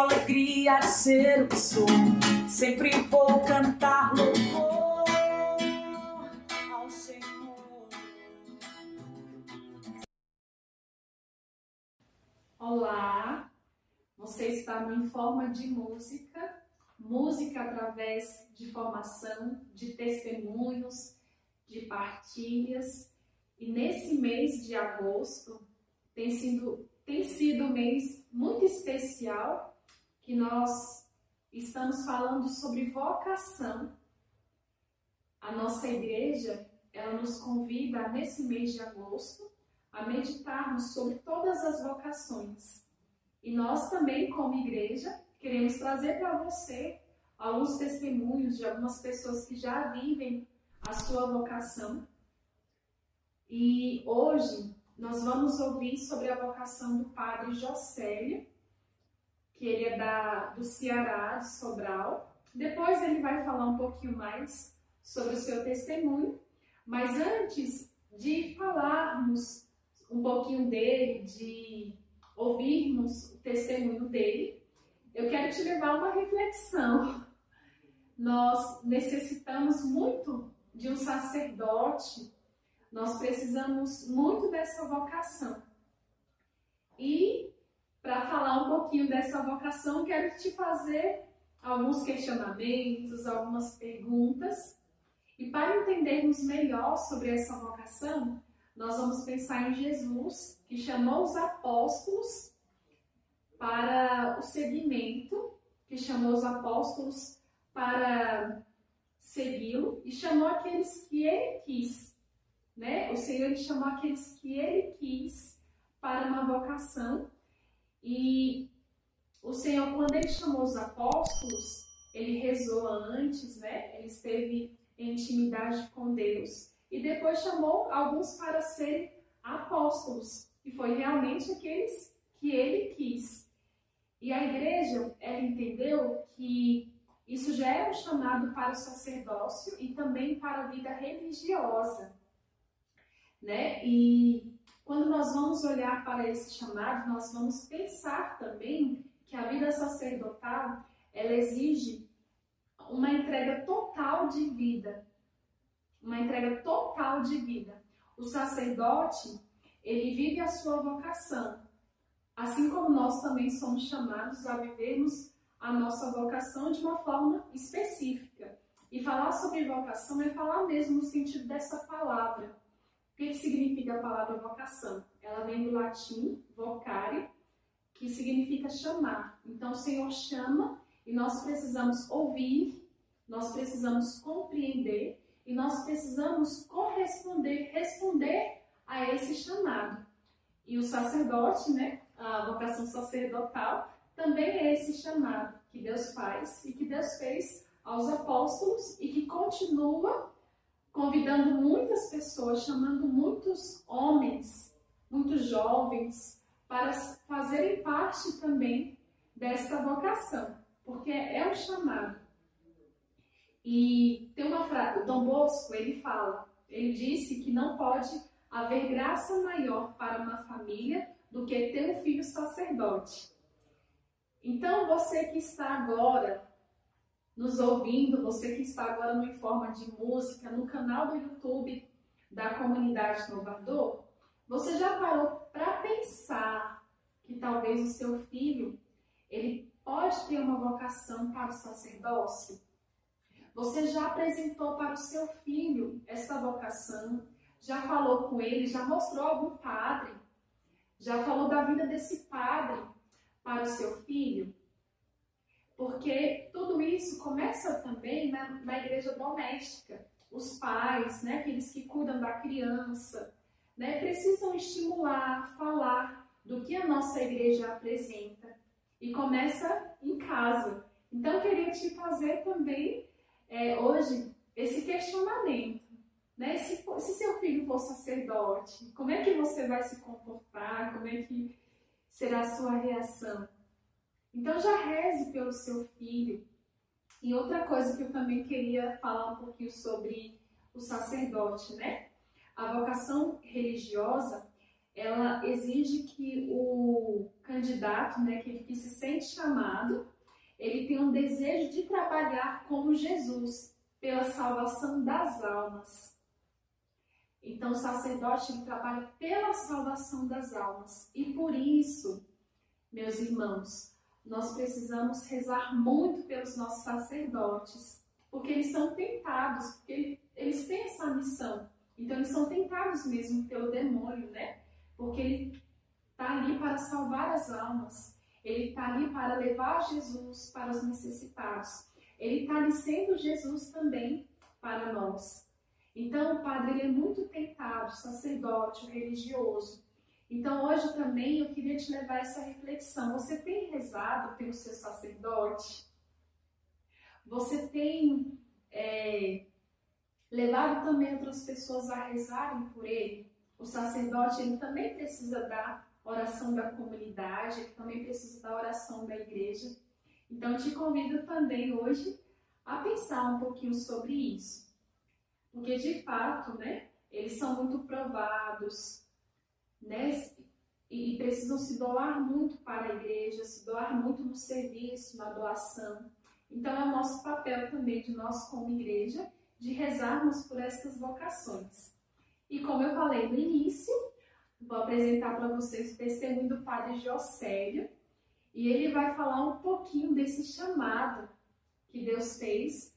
alegria de ser o que sou. Sempre vou cantar louvor ao Senhor. Olá, você está no Em Forma de Música, música através de formação, de testemunhos, de partilhas. E nesse mês de agosto tem sido, tem sido um mês muito especial que nós estamos falando sobre vocação. A nossa igreja, ela nos convida nesse mês de agosto a meditarmos sobre todas as vocações. E nós também, como igreja, queremos trazer para você alguns testemunhos de algumas pessoas que já vivem a sua vocação. E hoje nós vamos ouvir sobre a vocação do padre Jocélio, que ele é da, do Ceará, de Sobral. Depois ele vai falar um pouquinho mais sobre o seu testemunho. Mas antes de falarmos um pouquinho dele, de ouvirmos o testemunho dele, eu quero te levar a uma reflexão. Nós necessitamos muito de um sacerdote, nós precisamos muito dessa vocação. E para falar um pouquinho dessa vocação, quero te fazer alguns questionamentos, algumas perguntas. E para entendermos melhor sobre essa vocação, nós vamos pensar em Jesus, que chamou os apóstolos para o seguimento, que chamou os apóstolos para segui-lo e chamou aqueles que ele quis, né? O Senhor chamou aqueles que ele quis para uma vocação e o Senhor quando ele chamou os apóstolos, ele rezou antes, né? Ele esteve em intimidade com Deus e depois chamou alguns para serem apóstolos, e foi realmente aqueles que ele quis. E a igreja, ela entendeu que isso já era um chamado para o sacerdócio e também para a vida religiosa, né? E quando nós vamos olhar para esse chamado, nós vamos pensar também que a vida sacerdotal, ela exige uma entrega total de vida, uma entrega total de vida. O sacerdote, ele vive a sua vocação, assim como nós também somos chamados a vivermos a nossa vocação de uma forma específica. E falar sobre vocação é falar mesmo no sentido dessa palavra. O que significa a palavra vocação? Ela vem do latim vocare, que significa chamar. Então o Senhor chama e nós precisamos ouvir, nós precisamos compreender e nós precisamos corresponder, responder a esse chamado. E o sacerdote, né, a vocação sacerdotal, também é esse chamado que Deus faz e que Deus fez aos apóstolos e que continua convidando muitas pessoas, chamando muitos homens, muitos jovens, para fazerem parte também desta vocação, porque é um chamado. E tem uma frase, o Dom Bosco, ele fala, ele disse que não pode haver graça maior para uma família do que ter um filho sacerdote. Então, você que está agora nos ouvindo, você que está agora no Informa de Música, no canal do YouTube da Comunidade Inovador, você já parou para pensar que talvez o seu filho, ele pode ter uma vocação para o sacerdócio? Você já apresentou para o seu filho essa vocação? Já falou com ele? Já mostrou algum padre? Já falou da vida desse padre para o seu filho? Porque tudo isso começa também na, na igreja doméstica. Os pais, né, aqueles que cuidam da criança, né, precisam estimular, falar do que a nossa igreja apresenta. E começa em casa. Então, eu queria te fazer também é, hoje esse questionamento. Né? Se, se seu filho for sacerdote, como é que você vai se comportar? Como é que será a sua reação? Então já reze pelo seu filho. E outra coisa que eu também queria falar um pouquinho sobre o sacerdote, né? A vocação religiosa, ela exige que o candidato, né, que, que se sente chamado, ele tem um desejo de trabalhar como Jesus pela salvação das almas. Então, o sacerdote ele trabalha pela salvação das almas. E por isso, meus irmãos, nós precisamos rezar muito pelos nossos sacerdotes, porque eles são tentados, porque eles têm essa missão. Então, eles são tentados mesmo pelo demônio, né? Porque ele está ali para salvar as almas. Ele está ali para levar Jesus para os necessitados. Ele está ali sendo Jesus também para nós. Então, o padre ele é muito tentado, o sacerdote, o religioso. Então, hoje também eu queria te levar essa reflexão. Você tem rezado pelo seu sacerdote? Você tem é, levado também outras pessoas a rezarem por ele? O sacerdote ele também precisa da oração da comunidade, ele também precisa da oração da igreja. Então, te convido também hoje a pensar um pouquinho sobre isso. Porque, de fato, né, eles são muito provados, né, e precisam se doar muito para a igreja, se doar muito no serviço, na doação. Então, é o nosso papel também de nós, como igreja, de rezarmos por essas vocações. E como eu falei no início, vou apresentar para vocês o testemunho do padre Jocélio, e ele vai falar um pouquinho desse chamado que Deus fez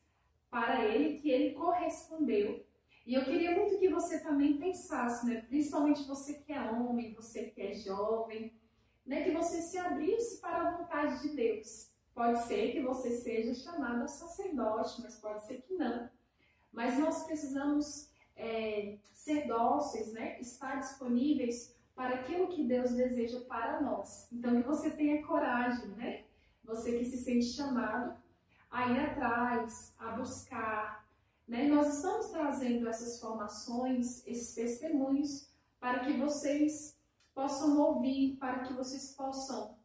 para ele, que ele correspondeu. E eu queria muito que você também pensasse, né? principalmente você que é homem, você que é jovem, né? que você se abrisse para a vontade de Deus. Pode ser que você seja chamado a sacerdote, mas pode ser que não. Mas nós precisamos é, ser dóceis, né? estar disponíveis para aquilo que Deus deseja para nós. Então, que você tenha coragem, né? Você que se sente chamado a ir atrás, a buscar. Né? Nós estamos trazendo essas formações, esses testemunhos, para que vocês possam ouvir, para que vocês possam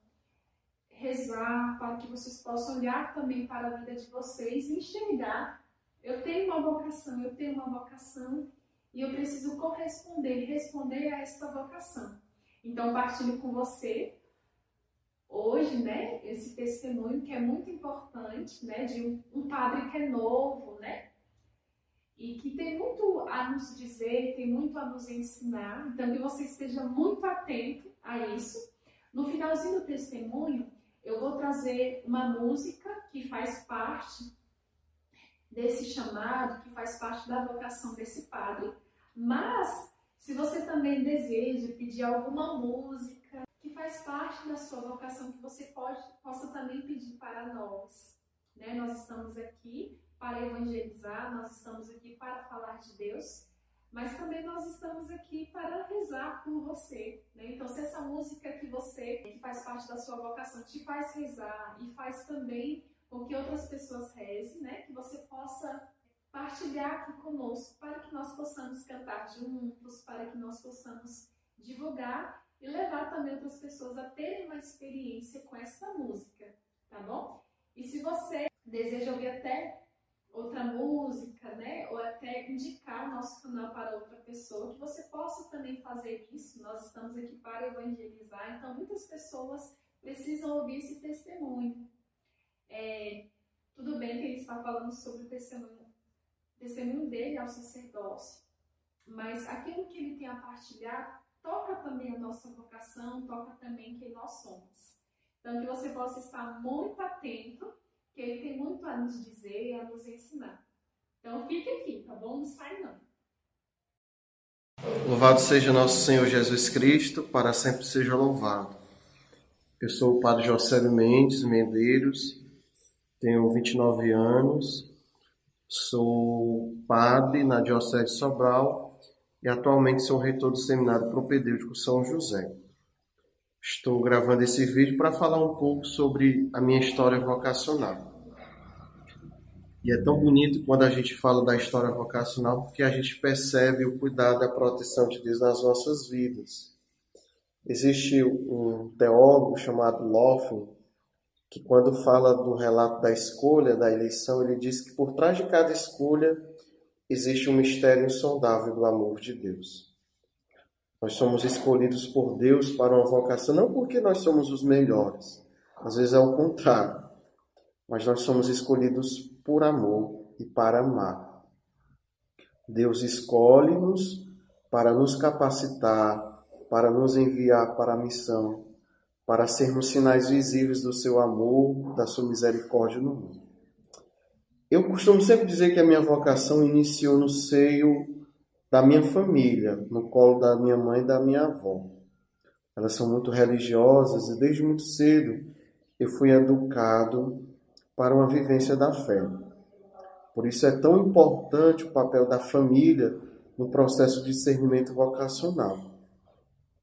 rezar, para que vocês possam olhar também para a vida de vocês e enxergar. Eu tenho uma vocação, eu tenho uma vocação e eu preciso corresponder, responder a esta vocação. Então, partilho com você hoje, né, esse testemunho que é muito importante, né, de um, um padre que é novo, né, e que tem muito a nos dizer, tem muito a nos ensinar. Então, que você esteja muito atento a isso. No finalzinho do testemunho, eu vou trazer uma música que faz parte desse chamado, que faz parte da vocação desse padre. Mas, se você também deseja pedir alguma música que faz parte da sua vocação, que você pode, possa também pedir para nós. Né? Nós estamos aqui para evangelizar, nós estamos aqui para falar de Deus, mas também nós estamos aqui para rezar por você. Né? Então, se essa música que você, que faz parte da sua vocação, te faz rezar e faz também com que outras pessoas rezem, né? que você possa partilhar aqui conosco para que nós possamos cantar juntos, para que nós possamos divulgar e levar também outras pessoas a terem uma experiência com essa música, tá bom? E se você deseja ouvir até outra música, né, ou até indicar o nosso canal para outra pessoa, que você possa também fazer isso. Nós estamos aqui para evangelizar, então muitas pessoas precisam ouvir esse testemunho. É, tudo bem que ele está falando sobre o testemunho testemunho dele ao sacerdócio. Mas aquilo que ele tem a partilhar toca também a nossa vocação, toca também quem nós somos. Então, que você possa estar muito atento, que ele tem muito a nos dizer e a nos ensinar. Então, fique aqui, tá bom? Não sai não. Louvado seja nosso Senhor Jesus Cristo, para sempre seja louvado. Eu sou o Padre Josélio Mendes Medeiros, tenho 29 anos, Sou padre na Diocese de Sobral e atualmente sou reitor do Seminário Propedêutico São José. Estou gravando esse vídeo para falar um pouco sobre a minha história vocacional. E é tão bonito quando a gente fala da história vocacional porque a gente percebe o cuidado e a proteção de Deus nas nossas vidas. Existe um teólogo chamado Loffen que quando fala do relato da escolha, da eleição, ele diz que por trás de cada escolha existe um mistério insondável do amor de Deus. Nós somos escolhidos por Deus para uma vocação, não porque nós somos os melhores, às vezes é o contrário, mas nós somos escolhidos por amor e para amar. Deus escolhe-nos para nos capacitar, para nos enviar para a missão, para sermos sinais visíveis do seu amor, da sua misericórdia no mundo. Eu costumo sempre dizer que a minha vocação iniciou no seio da minha família, no colo da minha mãe e da minha avó. Elas são muito religiosas e desde muito cedo eu fui educado para uma vivência da fé. Por isso é tão importante o papel da família no processo de discernimento vocacional,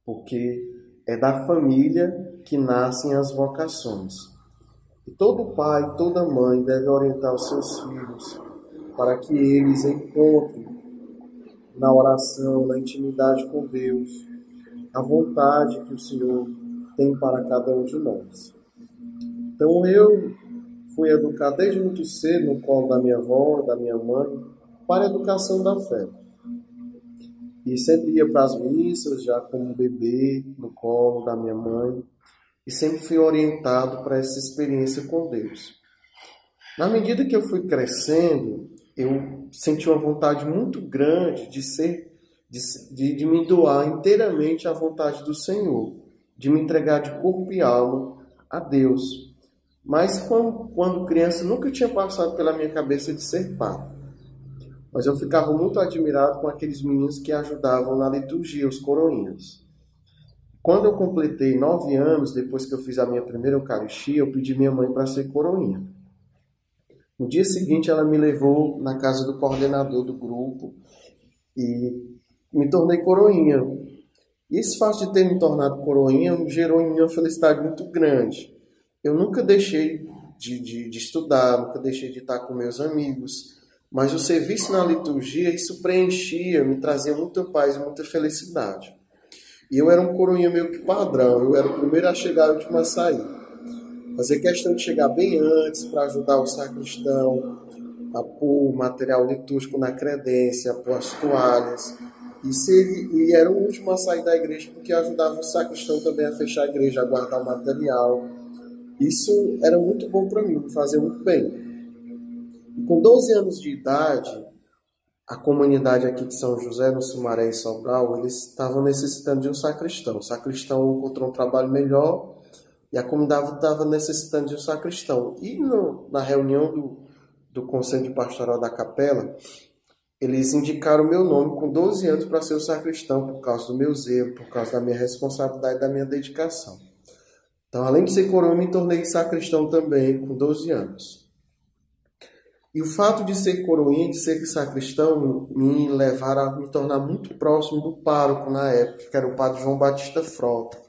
porque é da família que nascem as vocações. E todo pai, toda mãe deve orientar os seus filhos para que eles encontrem na oração, na intimidade com Deus, a vontade que o Senhor tem para cada um de nós. Então eu fui educado desde muito cedo no colo da minha avó, da minha mãe, para a educação da fé. E sempre ia para as missas, já como bebê, no colo da minha mãe, e sempre fui orientado para essa experiência com Deus. Na medida que eu fui crescendo, eu senti uma vontade muito grande de ser, de, de, me doar inteiramente à vontade do Senhor, de me entregar de corpo e alma a Deus. Mas quando, quando criança nunca tinha passado pela minha cabeça de ser padre. Mas eu ficava muito admirado com aqueles meninos que ajudavam na liturgia, os coroinhas. Quando eu completei nove anos, depois que eu fiz a minha primeira Eucaristia, eu pedi minha mãe para ser coroinha. No dia seguinte, ela me levou na casa do coordenador do grupo e me tornei coroinha. E esse fato de ter me tornado coroinha gerou em mim uma felicidade muito grande. Eu nunca deixei de, de, de estudar, nunca deixei de estar com meus amigos, mas o serviço na liturgia, isso preenchia, me trazia muita paz e muita felicidade. E eu era um coroinha meio que padrão, eu era o primeiro a chegar e o último a sair fazer questão de chegar bem antes para ajudar o sacristão a pôr o material litúrgico na credência, pôr as toalhas. E, se ele, e era o último a sair da igreja porque ajudava o sacristão também a fechar a igreja, a guardar o material. Isso era muito bom para mim, me fazia muito bem. E com 12 anos de idade, a comunidade aqui de São José, no Sumaré e Sobral, eles estavam necessitando de um sacristão. O sacristão encontrou um trabalho melhor e a comunidade estava necessitando de um sacristão. E no, na reunião do, do Conselho Pastoral da Capela, eles indicaram meu nome com 12 anos para ser o sacristão, por causa do meu zelo, por causa da minha responsabilidade da minha dedicação. Então, além de ser coroa, me tornei sacristão também com 12 anos. E o fato de ser coroinha, de ser sacristão, me levaram a me tornar muito próximo do pároco na época, que era o padre João Batista Frota.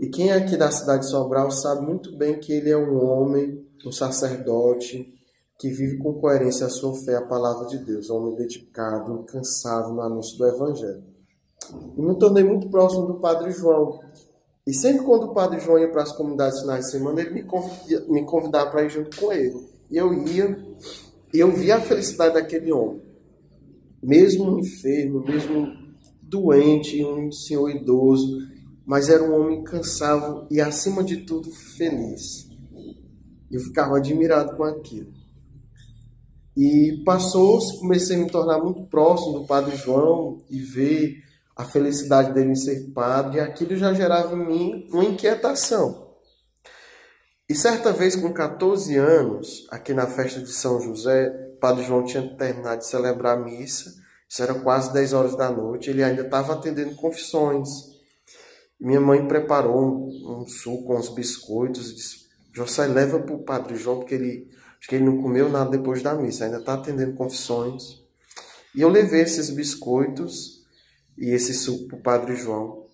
E quem é aqui da cidade de Sobral sabe muito bem que ele é um homem, um sacerdote, que vive com coerência a sua fé, a palavra de Deus, um homem dedicado, incansável no anúncio do Evangelho. E me tornei muito próximo do Padre João. E sempre quando o Padre João ia para as comunidades finais de semana, ele me, me convidava para ir junto com ele. E eu ia, e eu via a felicidade daquele homem. Mesmo enfermo, mesmo doente, um senhor idoso, mas era um homem cansável e, acima de tudo, feliz. Eu ficava admirado com aquilo. E passou, comecei a me tornar muito próximo do Padre João e ver a felicidade dele em ser padre, e aquilo já gerava em mim uma inquietação. E certa vez, com 14 anos, aqui na festa de São José, Padre João tinha terminado de celebrar a missa, isso era quase 10 horas da noite, ele ainda estava atendendo confissões. Minha mãe preparou um, um suco com uns biscoitos e disse: José, leva para o Padre João, porque ele, acho que ele não comeu nada depois da missa, ainda está atendendo confissões. E eu levei esses biscoitos e esse suco para o Padre João.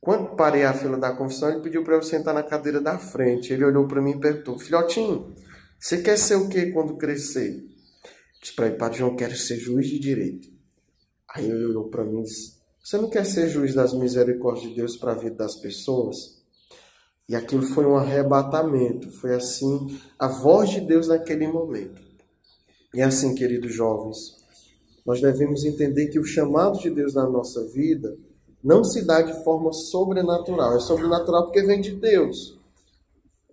Quando parei a fila da confissão, ele pediu para eu sentar na cadeira da frente. Ele olhou para mim e perguntou: Filhotinho, você quer ser o que quando crescer? Disse para ele: Padre João, quero ser juiz de direito. Aí ele olhou para mim e disse: você não quer ser juiz das misericórdias de Deus para a vida das pessoas? E aquilo foi um arrebatamento, foi assim a voz de Deus naquele momento. E assim, queridos jovens, nós devemos entender que o chamado de Deus na nossa vida não se dá de forma sobrenatural. É sobrenatural porque vem de Deus.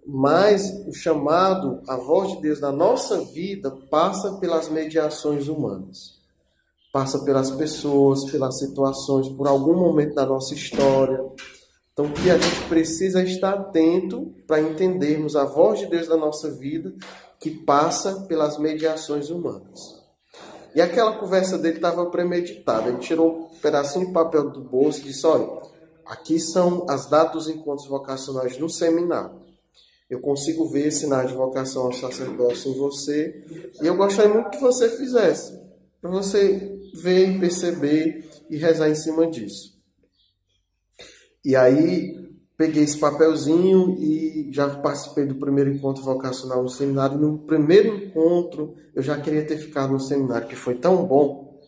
Mas o chamado, a voz de Deus na nossa vida, passa pelas mediações humanas. Passa pelas pessoas, pelas situações, por algum momento da nossa história. Então, que a gente precisa é estar atento para entendermos a voz de Deus na nossa vida, que passa pelas mediações humanas. E aquela conversa dele estava premeditada. Ele tirou um pedacinho de papel do bolso e disse: Olha, aqui são as datas dos encontros vocacionais no seminário. Eu consigo ver sinais de vocação ao sacerdócio em você. E eu gostaria muito que você fizesse. Para você ver, perceber e rezar em cima disso. E aí peguei esse papelzinho e já participei do primeiro encontro vocacional no seminário. No primeiro encontro, eu já queria ter ficado no seminário, que foi tão bom.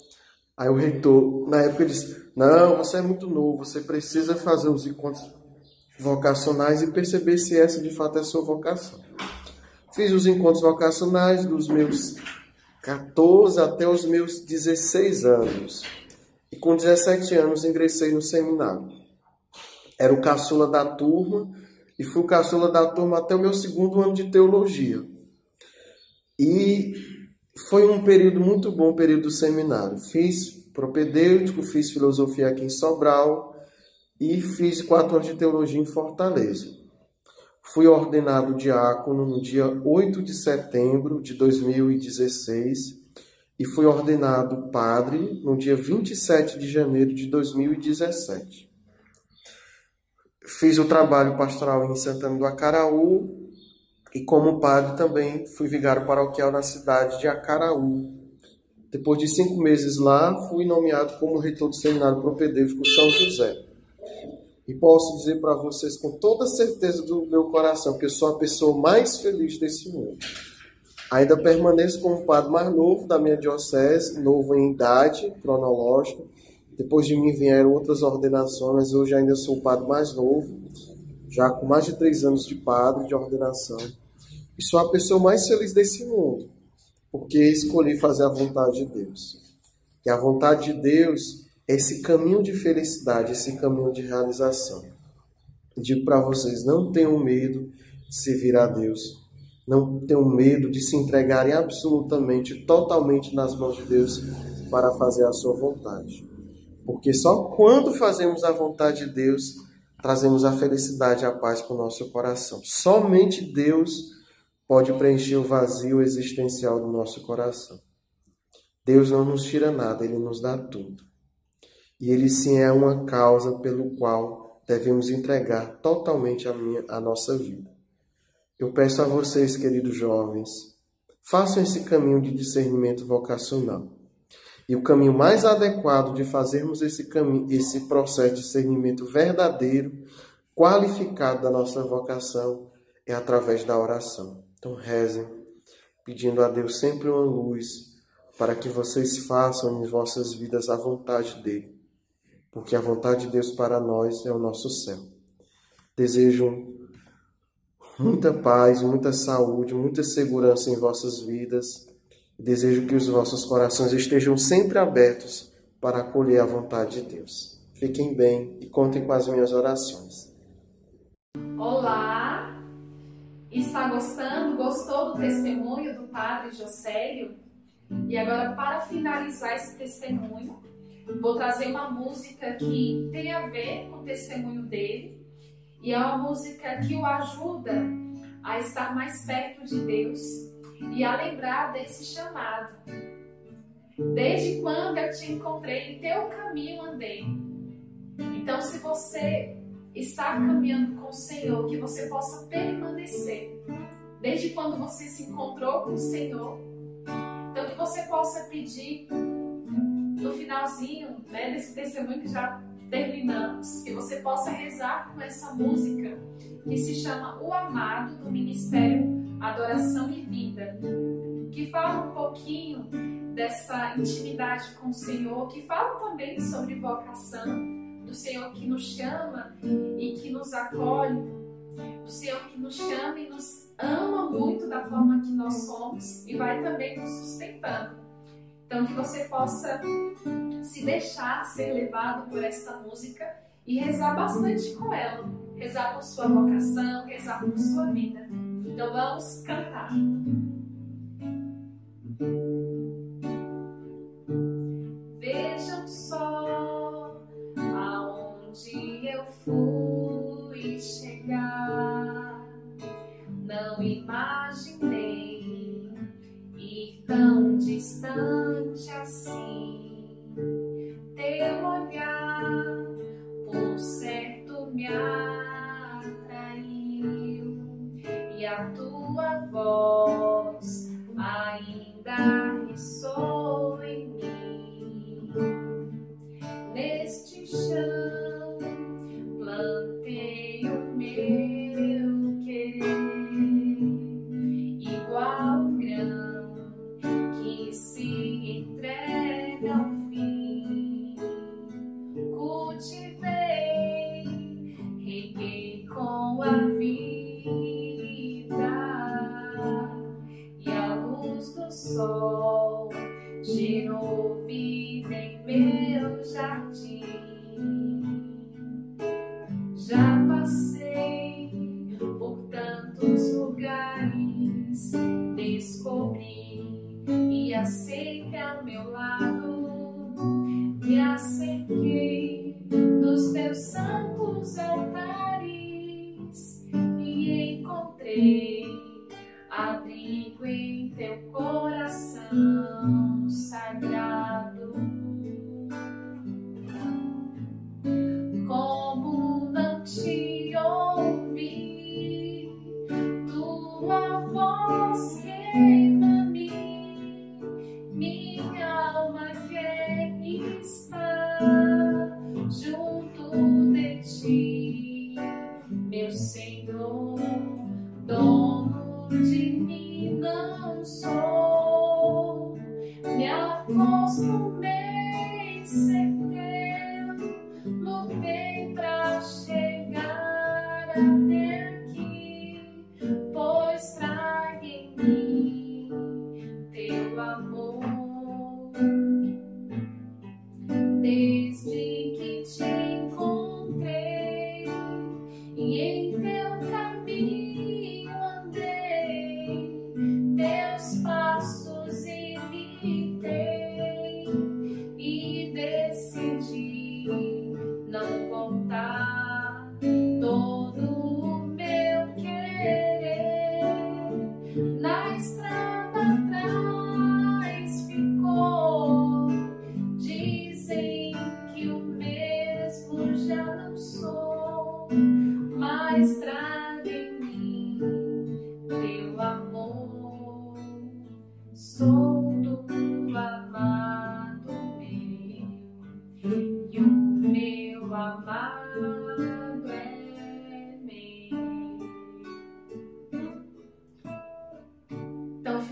Aí o reitor, na época, disse: Não, você é muito novo, você precisa fazer os encontros vocacionais e perceber se essa de fato é a sua vocação. Fiz os encontros vocacionais dos meus 14 até os meus 16 anos. E com 17 anos ingressei no seminário era o caçula da turma e fui o caçula da turma até o meu segundo ano de teologia. E foi um período muito bom, período do seminário. Fiz propedêutico, fiz filosofia aqui em Sobral e fiz quatro anos de teologia em Fortaleza. Fui ordenado diácono no dia 8 de setembro de 2016 e fui ordenado padre no dia 27 de janeiro de 2017 fiz o trabalho pastoral em Santana do Acaraú e como padre também fui vigário paroquial na cidade de Acaraú. Depois de cinco meses lá, fui nomeado como reitor do Seminário Propedêutico São José. E posso dizer para vocês com toda certeza do meu coração que eu sou a pessoa mais feliz desse mundo. Ainda permaneço como padre mais novo da minha diocese, novo em idade cronológica, depois de mim vieram outras ordenações, hoje ainda sou o padre mais novo, já com mais de três anos de padre de ordenação. E sou a pessoa mais feliz desse mundo, porque escolhi fazer a vontade de Deus. E a vontade de Deus esse caminho de felicidade, esse caminho de realização. Digo para vocês: não tenham medo de servir a Deus. Não tenham medo de se entregarem absolutamente, totalmente nas mãos de Deus para fazer a sua vontade. Porque só quando fazemos a vontade de Deus, trazemos a felicidade e a paz para o nosso coração. Somente Deus pode preencher o vazio existencial do nosso coração. Deus não nos tira nada, Ele nos dá tudo. E Ele sim é uma causa pelo qual devemos entregar totalmente a, minha, a nossa vida. Eu peço a vocês, queridos jovens, façam esse caminho de discernimento vocacional. E o caminho mais adequado de fazermos esse caminho, esse processo de discernimento verdadeiro, qualificado da nossa vocação, é através da oração. Então rezem, pedindo a Deus sempre uma luz para que vocês façam em vossas vidas a vontade dele, porque a vontade de Deus para nós é o nosso céu. Desejo muita paz, muita saúde, muita segurança em vossas vidas Desejo que os vossos corações estejam sempre abertos para acolher a vontade de Deus. Fiquem bem e contem com as minhas orações. Olá! Está gostando? Gostou do testemunho do Padre Josélio? E agora, para finalizar esse testemunho, vou trazer uma música que tem a ver com o testemunho dele e é uma música que o ajuda a estar mais perto de Deus e a lembrar desse chamado. Desde quando eu te encontrei, em teu caminho andei. Então, se você está caminhando com o Senhor, que você possa permanecer. Desde quando você se encontrou com o Senhor, então que você possa pedir finalzinho né, desse testemunho que já terminamos, que você possa rezar com essa música que se chama O Amado do Ministério adoração e vida, que fala um pouquinho dessa intimidade com o Senhor, que fala também sobre vocação, do Senhor que nos chama e que nos acolhe, do Senhor que nos chama e nos ama muito da forma que nós somos e vai também nos sustentando. Então que você possa se deixar ser levado por essa música e rezar bastante com ela. Rezar por sua vocação, rezar por sua vida. Então vamos cantar.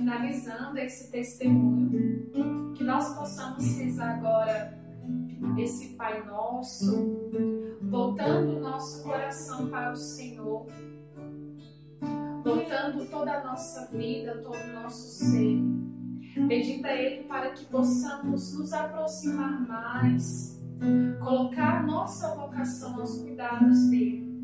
Finalizando esse testemunho, que nós possamos rezar agora esse Pai Nosso, voltando o nosso coração para o Senhor, voltando toda a nossa vida, todo o nosso ser, pedindo a Ele para que possamos nos aproximar mais, colocar nossa vocação aos cuidados dele.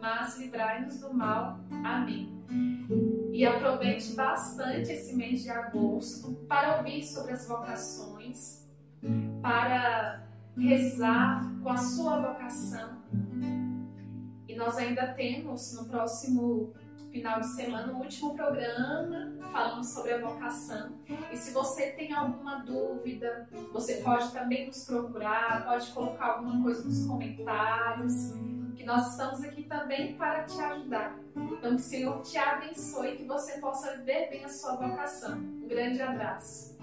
mas livrai-nos do mal. Amém. E aproveite bastante esse mês de agosto para ouvir sobre as vocações, para rezar com a sua vocação. E nós ainda temos no próximo final de semana o último programa falando sobre a vocação. E se você tem alguma dúvida, você pode também nos procurar, pode colocar alguma coisa nos comentários, que nós estamos aqui também para te ajudar. Então, que o Senhor te abençoe e que você possa viver bem a sua vocação. Um grande abraço.